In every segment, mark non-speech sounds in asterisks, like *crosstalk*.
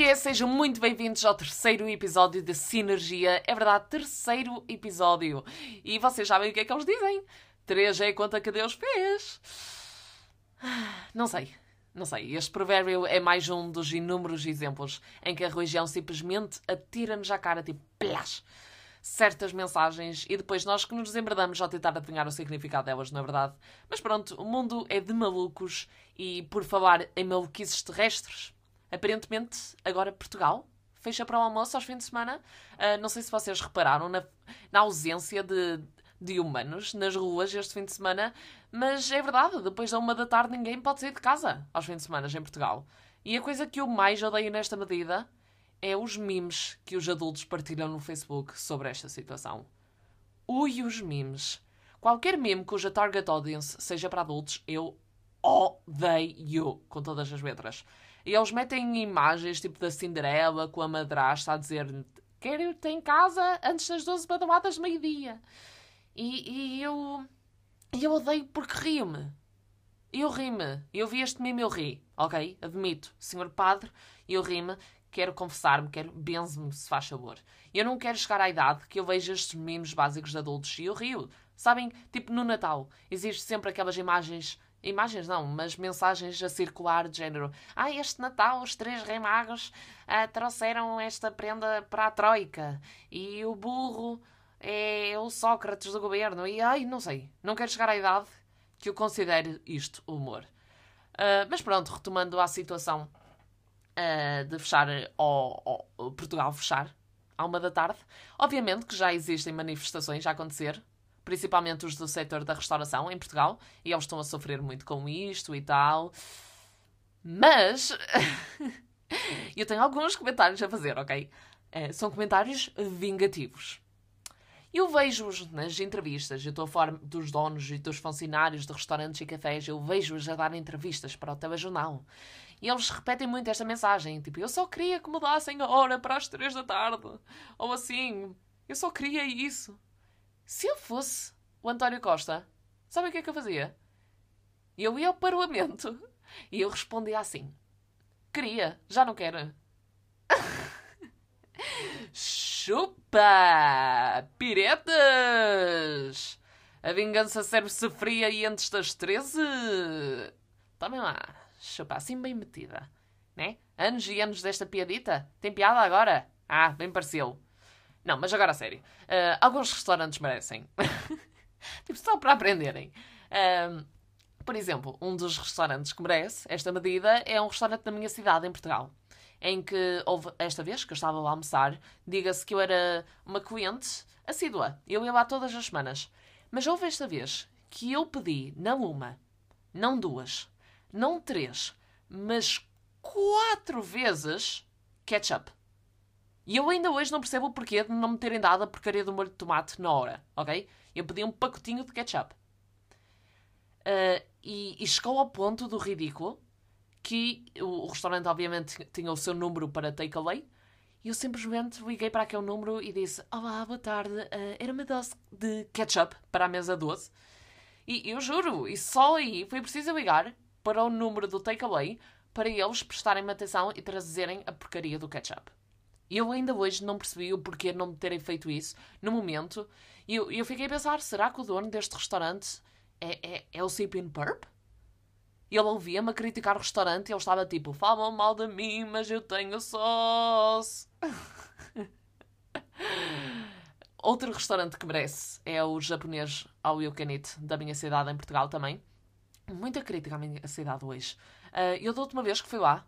que é? Sejam muito bem-vindos ao terceiro episódio de Sinergia. É verdade, terceiro episódio. E vocês sabem o que é que eles dizem? Três é a conta que Deus fez. Não sei. Não sei, este provérbio é mais um dos inúmeros exemplos em que a religião simplesmente atira-nos à cara, tipo, plás, certas mensagens e depois nós que nos desembradamos ao tentar adivinhar o significado delas, não é verdade? Mas pronto, o mundo é de malucos e, por falar em maluquices terrestres, aparentemente agora Portugal fecha para o almoço aos fins de semana. Uh, não sei se vocês repararam na, na ausência de, de humanos nas ruas este fim de semana, mas é verdade, depois da uma da tarde ninguém pode sair de casa aos fins de semana em Portugal. E a coisa que eu mais odeio nesta medida é os memes que os adultos partilham no Facebook sobre esta situação. Ui, os memes. Qualquer meme cuja target audience seja para adultos, eu odeio com todas as letras. E eles metem imagens tipo da Cinderela com a madrasta a dizer quero ir em casa antes das 12 badaladas de meio-dia. E, e eu. E eu odeio porque rio-me. Eu ri-me. Eu vi este meme, eu ri. Ok? Admito. Senhor Padre, eu ri-me. Quero confessar-me, quero benze-me, se faz favor. Eu não quero chegar à idade que eu vejo estes memes básicos de adultos e eu rio. Sabem? Tipo no Natal. Existe sempre aquelas imagens Imagens não, mas mensagens a circular de género. Ah, este Natal os três rei magos ah, trouxeram esta prenda para a Troika. E o burro é o Sócrates do governo. E ai, não sei. Não quero chegar à idade que eu considere isto humor. Uh, mas pronto, retomando à situação uh, de fechar, ou, Portugal fechar, à uma da tarde. Obviamente que já existem manifestações a acontecer, principalmente os do setor da restauração em Portugal, e eles estão a sofrer muito com isto e tal. Mas *laughs* eu tenho alguns comentários a fazer, ok? Uh, são comentários vingativos. Eu vejo-os nas entrevistas, eu estou a falar dos donos e dos funcionários de restaurantes e cafés, eu vejo-os a dar entrevistas para o telejornal. E eles repetem muito esta mensagem, tipo, eu só queria que mudassem a hora para as três da tarde. Ou assim, eu só queria isso. Se eu fosse o António Costa, sabe o que é que eu fazia? Eu ia ao Parlamento e eu respondia assim: Queria, já não quero. Chupa! Piretas! A vingança serve-se fria e antes das 13. Tomem lá. Chupa, assim bem metida. Né? Anos e anos desta piadita? Tem piada agora? Ah, bem pareceu. Não, mas agora a sério. Uh, alguns restaurantes merecem. *laughs* tipo, só para aprenderem. Uh, por exemplo, um dos restaurantes que merece esta medida é um restaurante da minha cidade, em Portugal em que houve esta vez que eu estava lá a almoçar, diga-se que eu era uma cliente assídua, eu ia lá todas as semanas. Mas houve esta vez que eu pedi não uma, não duas, não três, mas quatro vezes ketchup. E eu ainda hoje não percebo o porquê de não me terem dado a porcaria do molho de tomate na hora, ok? Eu pedi um pacotinho de ketchup. Uh, e, e chegou ao ponto do ridículo que o, restaurante obviamente tinha o seu número para takeaway e eu simplesmente liguei para aquele número e disse Olá, boa tarde, uh, era uma dose de ketchup para a mesa 12 e eu juro, e só aí foi preciso ligar para o número do takeaway para eles prestarem-me atenção e trazerem a porcaria do ketchup. Eu ainda hoje não percebi o porquê não terem feito isso no momento. E eu, eu fiquei a pensar, será que o dono deste restaurante é, é, é o Sapien Purp? Ele ouvia-me a criticar o restaurante e ele estava tipo: falam mal de mim, mas eu tenho sauce. *laughs* Outro restaurante que merece é o japonês Can Eat, da minha cidade em Portugal também. Muita crítica à minha cidade hoje. Uh, eu da última vez que fui lá,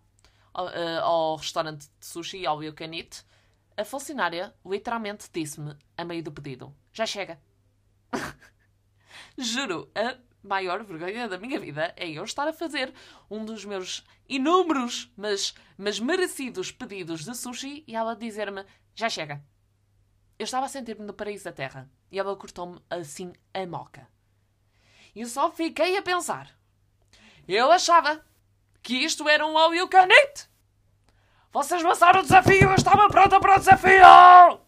uh, ao restaurante de sushi All You Can Eat, a funcionária literalmente disse-me, a meio do pedido, já chega. *laughs* Juro, a maior vergonha da minha vida é eu estar a fazer um dos meus inúmeros, mas, mas merecidos pedidos de sushi e ela dizer-me: já chega. Eu estava a sentir-me no paraíso da terra e ela cortou-me assim a moca. E eu só fiquei a pensar. Eu achava que isto era um all you can eat. Vocês lançaram o desafio, eu estava pronta para o desafio!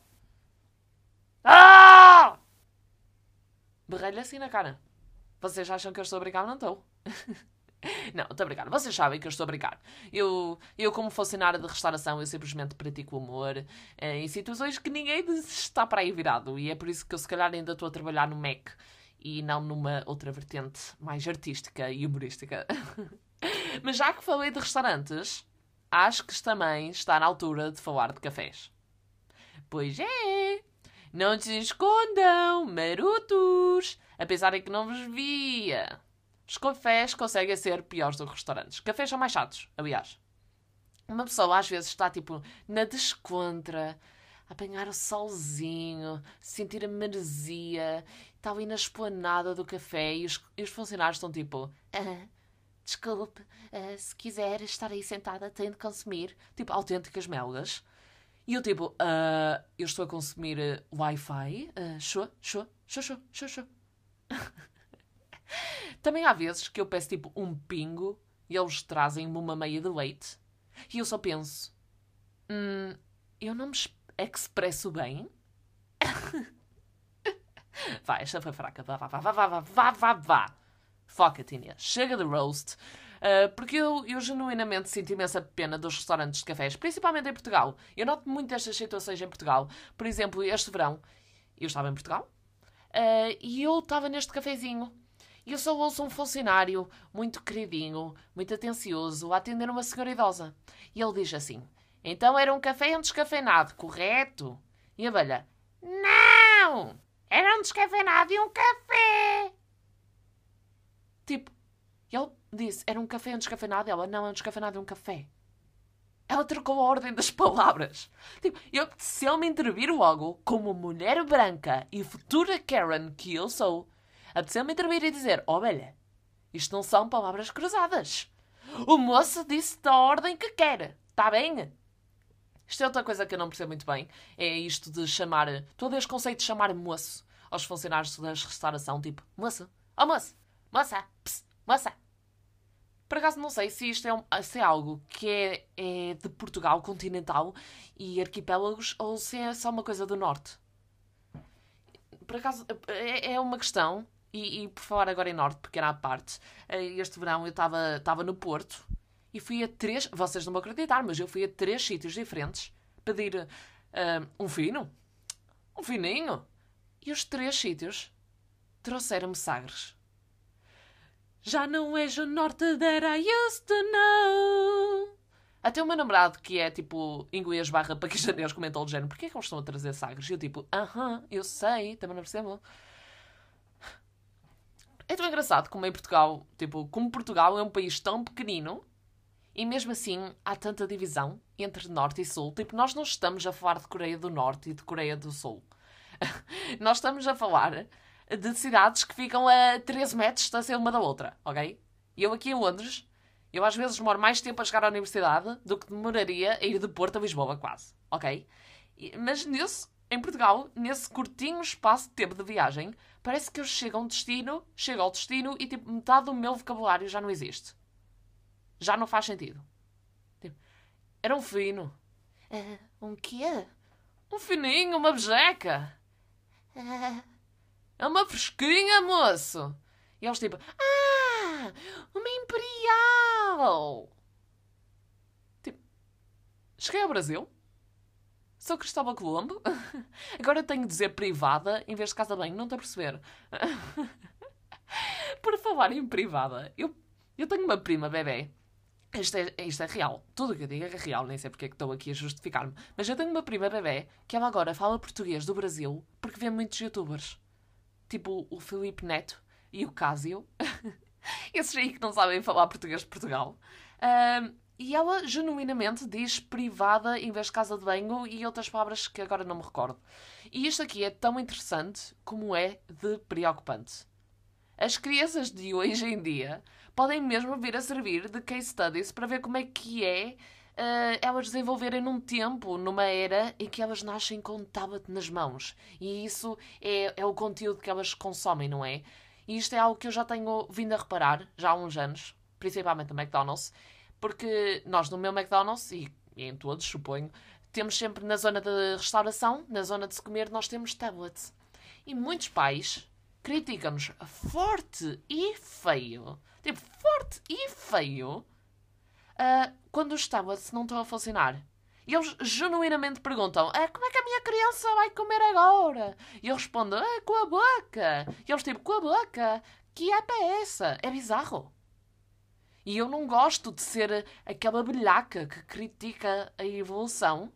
Ah! Berrei-lhe assim na cara. Vocês acham que eu estou a brincar? Não estou. *laughs* Não, estou a brincar. Vocês sabem que eu estou a brincar. Eu, eu como funcionária de restauração, eu simplesmente pratico humor eh, em situações que ninguém está para aí virado. E é por isso que eu, se calhar, ainda estou a trabalhar no MEC e não numa outra vertente mais artística e humorística. *laughs* Mas já que falei de restaurantes, acho que também está na altura de falar de cafés. Pois é! Não se escondam, marotos! A pensarem que não vos via. Os cafés conseguem ser piores do que restaurantes. Cafés são mais chatos, aliás. Uma pessoa às vezes está tipo na descontra, a apanhar o solzinho, sentir a maresia, está ali na esplanada do café e os, e os funcionários estão tipo: ah, Desculpe, uh, se quiser estar aí sentada, tem de consumir, tipo, autênticas melgas. E eu tipo, uh, eu estou a consumir uh, Wi-Fi, uh, show, show, show, show, show, show. *laughs* Também há vezes que eu peço tipo um pingo e eles trazem-me uma meia de leite e eu só penso: hum, eu não me expresso bem? *laughs* vá, esta foi fraca. Vá, vá, vá, vá, vá, vá, vá, vá. Foca-te. Chega de roast. Uh, porque eu, eu genuinamente sinto imensa pena dos restaurantes de cafés, principalmente em Portugal. Eu noto muito estas situações em Portugal. Por exemplo, este verão, eu estava em Portugal uh, e eu estava neste cafezinho e eu só ouço um funcionário muito queridinho, muito atencioso, a atender uma senhora idosa. E ele diz assim: Então era um café um descafeinado, correto? E a velha: Não! Era um descafeinado e um café! Tipo, ele disse: Era um café um descafeinado. Ela: Não, é um descafeinado e um café. Ela trocou a ordem das *laughs* palavras. Tipo, eu, se ele me intervir logo, como mulher branca e futura Karen que eu sou, apeteceu-me intervir e dizer: velha, isto não são palavras cruzadas. O moço disse da ordem que quer. Está bem? Isto é outra coisa que eu não percebo muito bem. É isto de chamar. Todo este conceito de chamar moço aos funcionários da restauração. Tipo, moço, oh moço, moça, pss, moça. Por acaso não sei se isto é, um, se é algo que é, é de Portugal continental e arquipélagos ou se é só uma coisa do norte. Por acaso é, é uma questão e, e, por falar agora em Norte, pequena à parte, eh, este verão eu estava no Porto e fui a três. Vocês não vão acreditar, mas eu fui a três sítios diferentes pedir uh, um fino, um fininho. E os três sítios trouxeram-me sagres. Já não és o norte that I used to know. Até o meu namorado, que é tipo inglês barra paquistanês, comentou o género: porquê é que eles estão a trazer sagres? E eu tipo, aham, uh -huh, eu sei, também não percebo. É tão engraçado como em Portugal, tipo, como Portugal é um país tão pequenino e mesmo assim há tanta divisão entre Norte e Sul. Tipo, nós não estamos a falar de Coreia do Norte e de Coreia do Sul. *laughs* nós estamos a falar de cidades que ficam a 13 metros de distância uma da outra, ok? E eu aqui em Londres, eu às vezes demoro mais tempo a chegar à universidade do que demoraria a ir de Porto a Lisboa, quase, ok? Mas nesse, em Portugal, nesse curtinho espaço de tempo de viagem, parece que eu chego a um destino, chego ao destino e tipo, metade do meu vocabulário já não existe. Já não faz sentido. Tipo, era um fino. Uh, um quê? Um fininho, uma bejeca. Uh, é uma fresquinha, moço. E eles tipo, ah, uma imperial. Tipo, cheguei ao Brasil Sou Cristóbal Colombo. *laughs* Agora tenho de dizer privada em vez de casa bem. Não estou a perceber. *laughs* Por falar em privada, eu, eu tenho uma prima bebê. Isto é, isto é real. Tudo o que eu digo é real. Nem sei porque é que estou aqui a justificar-me. Mas eu tenho uma prima bebê que ela agora fala português do Brasil porque vê muitos youtubers. Tipo o Felipe Neto e o Cásio. *laughs* Esses aí que não sabem falar português de Portugal. Um, e ela genuinamente diz privada em vez de casa de banho e outras palavras que agora não me recordo. E isto aqui é tão interessante como é de preocupante. As crianças de hoje em dia podem mesmo vir a servir de case studies para ver como é que é uh, elas desenvolverem num tempo, numa era em que elas nascem com tablet nas mãos. E isso é, é o conteúdo que elas consomem, não é? E isto é algo que eu já tenho vindo a reparar já há uns anos, principalmente no McDonald's, porque nós no meu McDonald's, e, em todos, suponho, temos sempre na zona de restauração, na zona de se comer, nós temos tablets. E muitos pais criticam-nos forte e feio. Tipo, forte e feio. Uh, quando os tablets não estão a funcionar. E eles genuinamente perguntam: ah, como é que a minha criança vai comer agora? E eu respondo: ah, com a boca. E eles tipo: com a boca? Que app é essa? É bizarro. E eu não gosto de ser aquela belhaca que critica a evolução,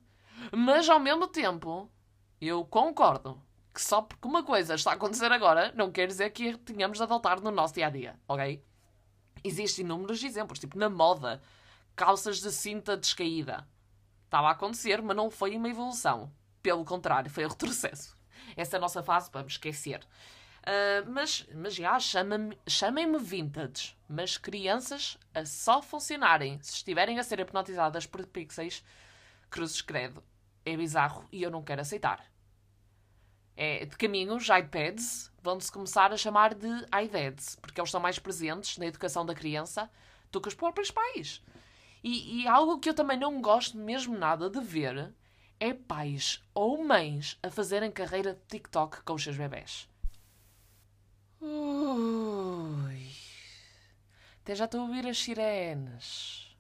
mas ao mesmo tempo eu concordo que só porque uma coisa está a acontecer agora não quer dizer que tenhamos de adotar no nosso dia a dia, ok? Existem inúmeros exemplos, tipo na moda, calças de cinta descaída. Estava a acontecer, mas não foi uma evolução. Pelo contrário, foi um *laughs* retrocesso. Essa é a nossa fase, vamos esquecer. Uh, mas, mas já, chamem-me vintage. Mas crianças a só funcionarem se estiverem a ser hipnotizadas por pixels, cruzes credo, é bizarro e eu não quero aceitar. É, de caminho, os iPads vão-se começar a chamar de iDads, porque eles estão mais presentes na educação da criança do que os próprios pais. E, e algo que eu também não gosto mesmo nada de ver é pais ou mães a fazerem carreira de TikTok com os seus bebés. Ui. Até já estou a ouvir as sirenes.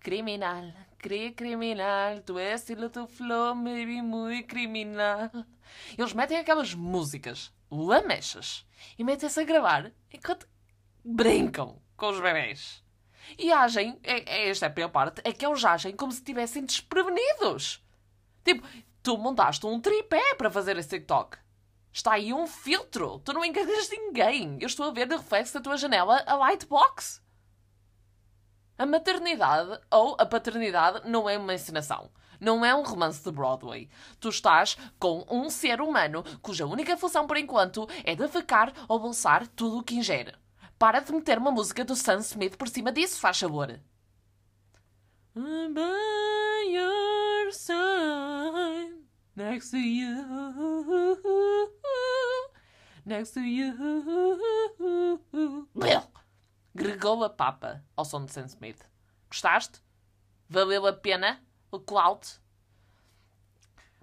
Criminal, cri criminal, tu és estilo tu flow, baby, muito criminal. Eles metem aquelas músicas lamechas e metem-se a gravar enquanto brincam com os bebés. E agem, é, é, esta é a pior parte, é que eles agem como se estivessem desprevenidos. Tipo, tu montaste um tripé para fazer esse TikTok. Está aí um filtro. Tu não enganas ninguém. Eu estou a ver de reflexo da tua janela a lightbox. A maternidade ou a paternidade não é uma encenação. Não é um romance de Broadway. Tu estás com um ser humano cuja única função por enquanto é defecar ou bolsar tudo o que ingere. Para de meter uma música do Sam Smith por cima disso, faz favor. By your side, next to you, next to you. Gregou a papa ao som de Sam Smith. Gostaste? Valeu a pena o clout?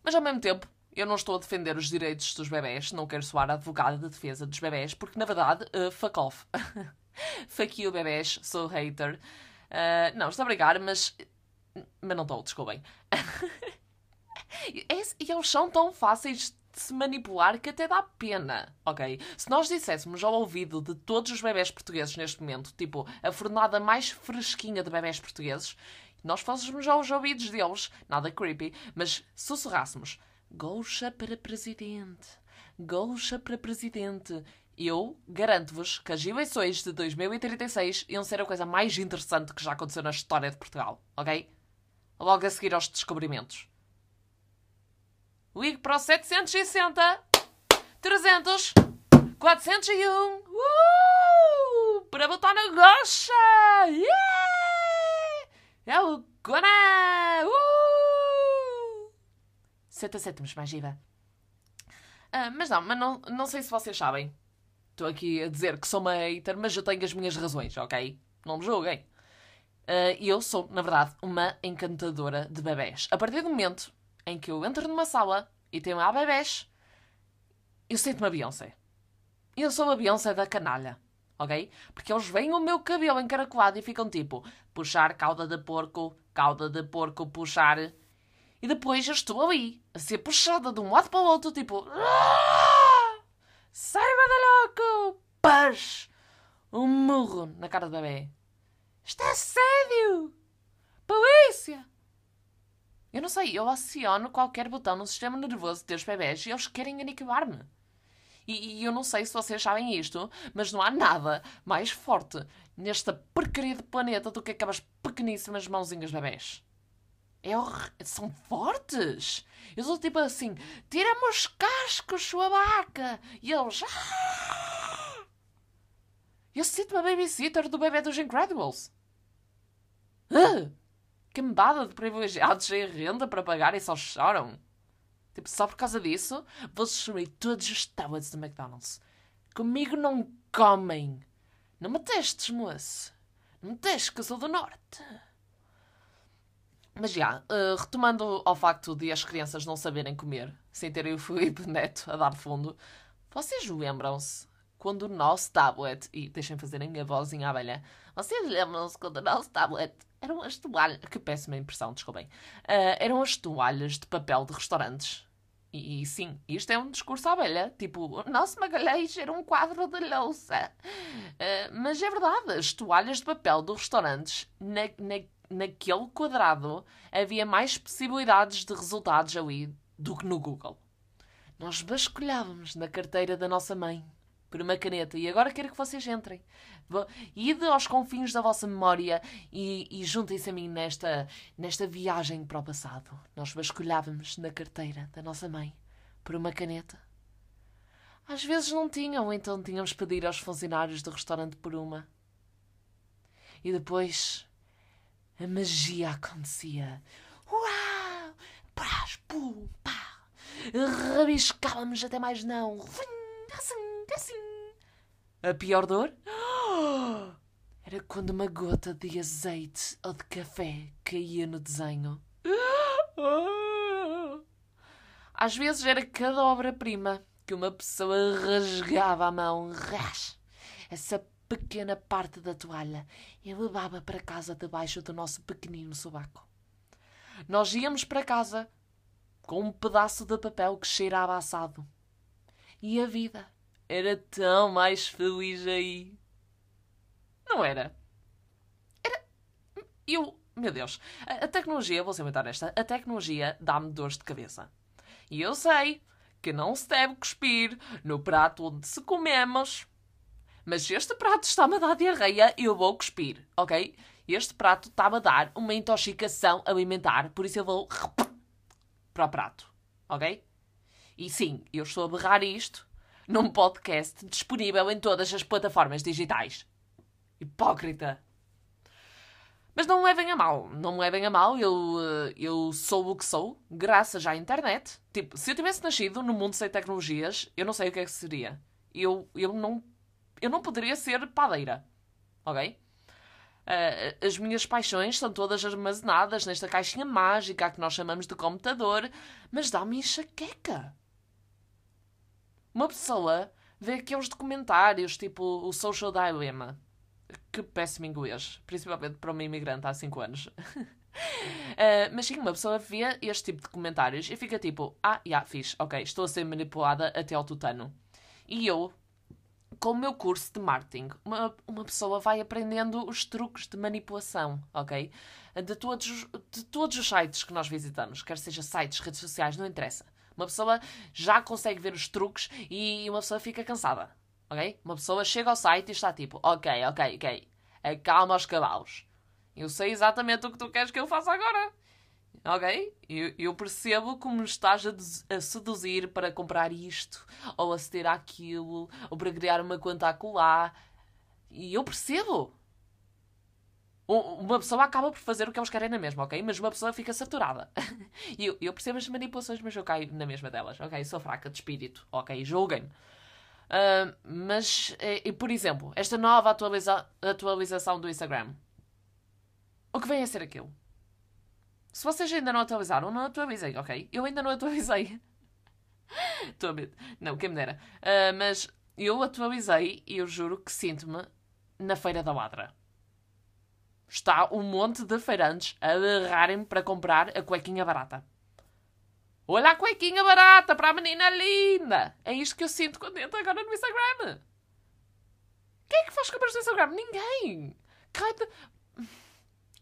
Mas ao mesmo tempo, eu não estou a defender os direitos dos bebés, não quero soar advogada de defesa dos bebés, porque na verdade, uh, fuck off. *laughs* you, bebés, sou hater. Uh, não, estou a brigar, mas. Mas não estou, desculpem. *laughs* e eles são tão fáceis de se manipular que até dá pena, ok? Se nós disséssemos ao ouvido de todos os bebés portugueses neste momento, tipo, a fornada mais fresquinha de bebés portugueses, nós fôssemos aos ouvidos deles, nada creepy, mas sussurrássemos Goucha para presidente. Goucha para presidente. Eu garanto-vos que as eleições de 2036 iam ser a coisa mais interessante que já aconteceu na história de Portugal, ok? Logo a seguir aos descobrimentos. Ligue para o 760 300 401 uh! para botar na gocha! Yeah! É o Gona! Uh! 60 cêntimos mais IVA. Ah, mas não, mas não, não sei se vocês sabem. Estou aqui a dizer que sou uma hater, mas eu tenho as minhas razões, ok? Não me julguem. Uh, eu sou, na verdade, uma encantadora de bebés. A partir do momento em que eu entro numa sala e tenho lá bebés, eu sinto-me a Beyoncé. Eu sou a Beyoncé da canalha, ok? Porque eles veem o meu cabelo encaracolado e ficam tipo, puxar cauda de porco, cauda de porco, puxar e depois eu estou ali, a ser puxada de um lado para o outro, tipo. Ah! Saiba da louco! Paz! Um murro na cara do bebê. Está assédio! Polícia! Eu não sei, eu aciono qualquer botão no sistema nervoso dos bebés e eles querem aniquilar-me. E, e, eu não sei se vocês sabem isto, mas não há nada mais forte nesta porcaria de planeta do que aquelas pequeníssimas mãozinhas bebés. É São fortes. Eu sou tipo assim: tira-me os cascos, sua vaca. E eles. Ah! Eu sinto-me a babysitter do bebê dos Incredibles. Uh! Cambada de privilegiados sem renda para pagar e só choram. Tipo, só por causa disso, vou destruir todos os tablets do McDonald's. Comigo não comem. Não me testes, moço. Não me testes que eu sou do Norte. Mas já, uh, retomando ao facto de as crianças não saberem comer, sem terem o Filipe Neto a dar fundo, Vocês lembram-se quando o nosso tablet, e deixem fazer a minha vozinha abelha, vocês lembram-se quando o nosso tablet eram as toalhas, que péssima impressão, desculpem, uh, eram as toalhas de papel de restaurantes. E, e, sim, isto é um discurso à abelha. Tipo, o nosso Magalhães era um quadro de louça. Uh, mas é verdade, as toalhas de papel dos restaurantes, na, na, naquele quadrado, havia mais possibilidades de resultados ali do que no Google. Nós vasculhávamos na carteira da nossa mãe por uma caneta. E agora quero que vocês entrem. Ide aos confins da vossa memória e, e juntem-se a mim nesta, nesta viagem para o passado. Nós vasculhávamos na carteira da nossa mãe por uma caneta. Às vezes não tinham, então tínhamos de pedir aos funcionários do restaurante por uma. E depois a magia acontecia. Uau! Prás, pum, pá! Rabiscávamos até mais não. Assim, assim. A pior dor? *gasps* Era quando uma gota de azeite ou de café caía no desenho. *gasps* Às vezes era cada obra-prima que uma pessoa rasgava a mão, ras, essa pequena parte da toalha e levava para casa debaixo do nosso pequenino sobaco. Nós íamos para casa com um pedaço de papel que cheirava assado. E a vida era tão mais feliz aí. Não era? Era. Eu. Meu Deus. A, tecnologia, vou ser muito honesta, a tecnologia dá-me dores de cabeça. E eu sei que não se deve cuspir no prato onde se comemos. Mas este prato está-me a dar diarreia, eu vou cuspir, ok? Este prato está-me a dar uma intoxicação alimentar, por isso eu vou para o prato, ok? E sim, eu estou a berrar isto num podcast disponível em todas as plataformas digitais. Hipócrita. Mas não me levem a mal, não me levem a mal, eu, eh, eu sou o que sou, graças à internet. Tipo, se eu tivesse nascido num mundo sem tecnologias, eu não sei o que é que seria. Eu, eu, não, eu não poderia ser padeira, ok? Uh, as minhas paixões são todas armazenadas nesta caixinha mágica que nós chamamos de computador, mas dá-me enxaqueca. Uma pessoa vê aqueles documentários, tipo o Social Dilemma. Que péssimo inglês, principalmente para uma imigrante há 5 anos. uh, *laughs* mas sim, uma pessoa vê este tipo de comentários e fica tipo: Ah, já, yeah, fixe, ok, estou a ser manipulada até ao tutano. E eu, com o meu curso de marketing, uma, uma pessoa vai aprendendo os truques de manipulação, ok? De todos, de todos os sites que nós visitamos, quer seja sites, redes sociais, não interessa. Uma pessoa já consegue ver os truques e uma pessoa fica cansada. Ok? Uma pessoa chega ao site e está tipo, ok, ok, ok, acalma os cavalos. Eu sei exatamente o que tu queres que eu faça agora. Ok? Eu, eu percebo como me estás a, a, seduzir para comprar isto, ou aceder àquilo, ou para criar uma conta acolá. E eu percebo. Uma pessoa acaba por fazer o que eles querem na mesma, ok? Mas uma pessoa fica saturada. *laughs* E eu, eu percebo as manipulações, mas eu caio na mesma delas, ok? Sou fraca de espírito, ok? Julguem-me. Uh, mas, e, por exemplo, esta nova atualiza atualização do Instagram. O que vem a ser aquilo? Se vocês ainda não atualizaram, não atualizei, ok? Eu ainda não atualizei. *laughs* Estou a medo. Não, quem me dera. Uh, mas eu atualizei e eu juro que sinto-me na Feira da Ladra está um monte de feirantes a agarrarem-me para comprar a cuequinha barata. Olha a cuequinha barata para a menina linda! É isto que eu sinto entro agora no Instagram. Quem é que faz compras no Instagram? Ninguém! Cada...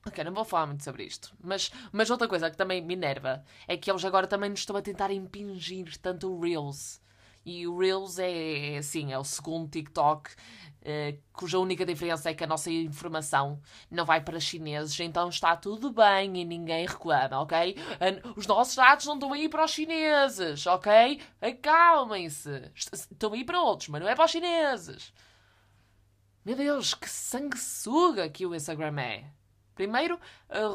Ok, não vou falar muito sobre isto. Mas, mas outra coisa que também me enerva é que eles agora também nos estão a tentar impingir tanto o Reels. E o Reels é, assim, é o segundo TikTok Uh, cuja única diferença é que a nossa informação não vai para chineses, então está tudo bem e ninguém reclama, ok? Os nossos dados não estão aí para os chineses, ok? Acalmem-se. Estão aí para outros, mas não é para os chineses. Meu Deus, que sanguessuga que o Instagram é. Primeiro,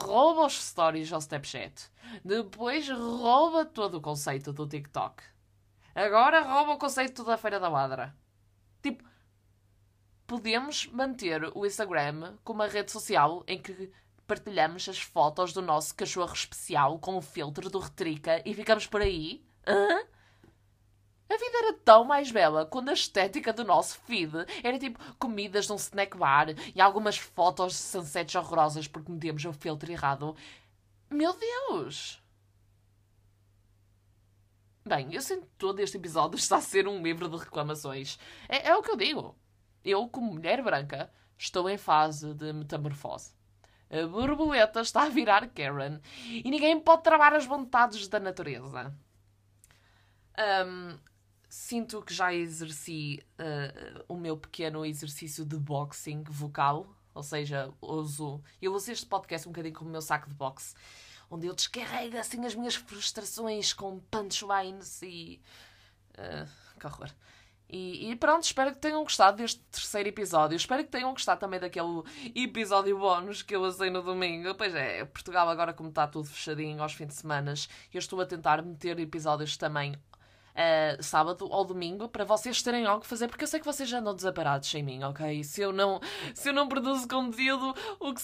rouba os stories ao Snapchat. Depois, rouba todo o conceito do TikTok. Agora, rouba o conceito da Feira da Ladra. Tipo, podemos manter o Instagram como uma rede social em que partilhamos as fotos do nosso cachorro especial com o filtro do Retrica e ficamos por aí? Hã? A vida era tão mais bela quando a estética do nosso feed era tipo comidas num snack bar e algumas fotos de sunsets horrorosas porque metemos o filtro errado. Meu Deus! Bem, eu sinto que todo este episódio está a ser um livro de reclamações. É, é o que eu digo. Eu, como mulher branca, estou em fase de metamorfose. A borboleta está a virar Karen e ninguém pode travar as vontades da natureza. Um, sinto que já exerci uh, o meu pequeno exercício de boxing vocal, ou seja, uso, eu uso este podcast um bocadinho como o meu saco de boxe, onde eu descarrego assim as minhas frustrações com punchlines e. Uh, que horror. E, e, pronto, espero que tenham gostado deste terceiro episódio. Espero que tenham gostado também daquele episódio bónus que eu usei no domingo. Pois é, Portugal agora como está tudo fechadinho aos fins de semana, eu estou a tentar meter episódios também uh, sábado ou domingo para vocês terem algo a fazer, porque eu sei que vocês já andam desaparados sem mim, ok? Se eu não, se eu não produzo conteúdo, o que,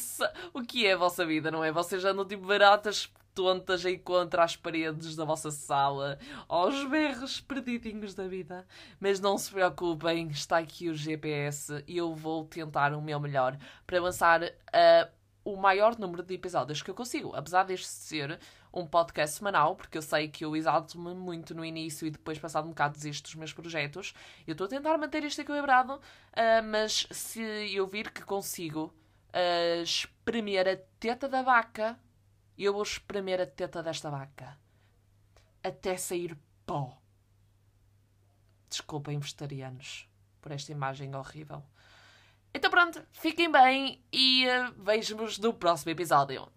o que é a vossa vida, não é? Vocês já andam tipo baratas tontas aí contra as paredes da vossa sala, aos berros perdidinhos da vida. Mas não se preocupem, está aqui o GPS e eu vou tentar o meu melhor para lançar uh, o maior número de episódios que eu consigo. Apesar deste ser um podcast semanal, porque eu sei que eu exalto-me muito no início e depois, passado um bocado, desisto dos meus projetos. Eu estou a tentar manter isto equilibrado, uh, mas se eu vir que consigo uh, espremer a teta da vaca, eu vou espremer a teta desta vaca até sair pó. Desculpem, vegetarianos, por esta imagem horrível. Então pronto, fiquem bem e uh, vejo-vos no próximo episódio.